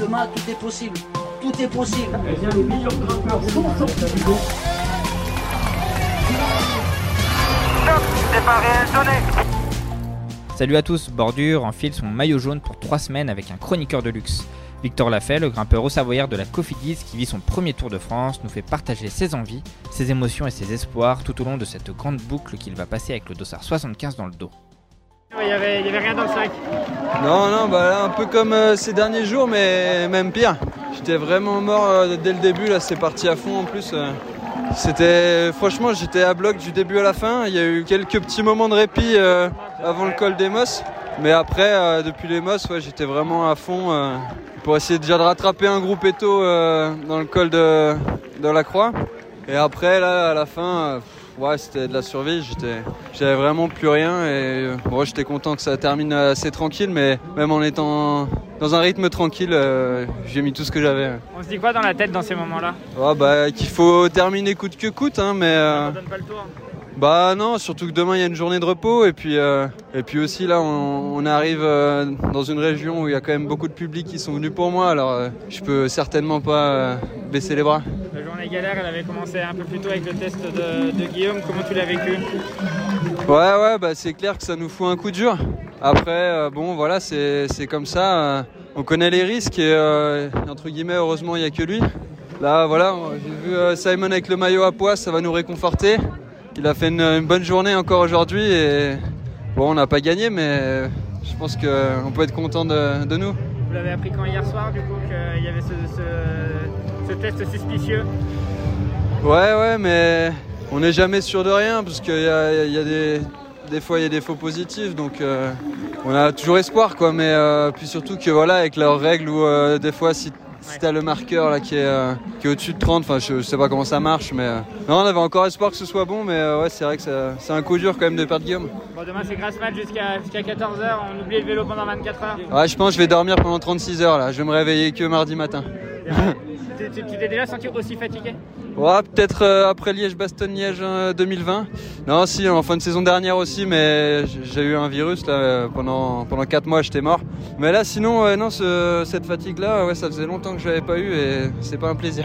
Demain, tout est possible. Tout est possible. Salut à tous, Bordure enfile son maillot jaune pour 3 semaines avec un chroniqueur de luxe. Victor Lafay, le grimpeur au Savoyard de la Cofidis qui vit son premier Tour de France, nous fait partager ses envies, ses émotions et ses espoirs tout au long de cette grande boucle qu'il va passer avec le dossard 75 dans le dos. Il n'y avait, y avait rien dans le sac. Non, non, bah là, un peu comme euh, ces derniers jours, mais même pire. J'étais vraiment mort euh, dès le début, là c'est parti à fond en plus. euh. C'était franchement j'étais à bloc du début à la fin. Il y a eu quelques petits moments de répit avant le col des Mosses. Mais après, depuis les Mosses, ouais, j'étais vraiment à fond pour essayer déjà de rattraper un groupe éto euh, dans le col de, de la Croix. Et après, là, à la fin, ouais, c'était de la survie. J'étais, j'avais vraiment plus rien. Et euh, bon, j'étais content que ça termine assez tranquille, mais même en étant dans un rythme tranquille, euh, j'ai mis tout ce que j'avais. On se dit quoi dans la tête dans ces moments-là? Ouais, bah, qu'il faut terminer coûte que coûte, hein, mais. euh, On donne pas le tour. Bah non, surtout que demain il y a une journée de repos et puis euh, et puis aussi là on, on arrive euh, dans une région où il y a quand même beaucoup de public qui sont venus pour moi alors euh, je peux certainement pas baisser les bras. La journée galère, elle avait commencé un peu plus tôt avec le test de, de Guillaume. Comment tu l'as vécu? Ouais ouais bah c'est clair que ça nous fout un coup dur. Après bon voilà c'est comme ça. on connaît les risques et entre guillemets heureusement il y a que lui. Là voilà j'ai vu Simon avec le maillot à poids ça va nous réconforter. Il a fait une, une bonne journée encore aujourd'hui et bon on n'a pas gagné mais je pense qu'on peut être content de, de nous. Vous l'avez appris quand hier soir, du coup, qu'il y avait ce, ce- ce test suspicieux? Ouais, ouais, mais on n'est jamais sûr de rien parce qu'il y a, il y a des, des fois il y a des faux positifs, donc euh, on a toujours espoir, quoi. Mais euh, puis surtout que voilà, avec leurs règles où euh, des fois si, si t'as le marqueur là qui est, euh, qui est au-dessus de 30, enfin je, je sais pas comment ça marche, mais euh, non, on avait encore espoir que ce soit bon, mais euh, ouais, c'est vrai que c'est un coup dur quand même de perdre Guillaume. Bon, demain c'est grasse mat jusqu'à jusqu'à 14h. On oublie le vélo pendant 24 heures. Ouais, je pense que je vais dormir pendant 36 heures là. Je vais me réveiller que mardi matin. Tu t'es déjà senti aussi fatigué? Ouais, peut-être euh, après Liège-Bastogne-Liège euh, 2020. Non, si, en fin de saison dernière aussi, mais j'ai eu un virus là euh, pendant pendant mois, j'étais mort. Mais là, sinon, non, ce- cette fatigue-là, ouais, ça faisait longtemps que je l'avais pas eu et c'est pas un plaisir.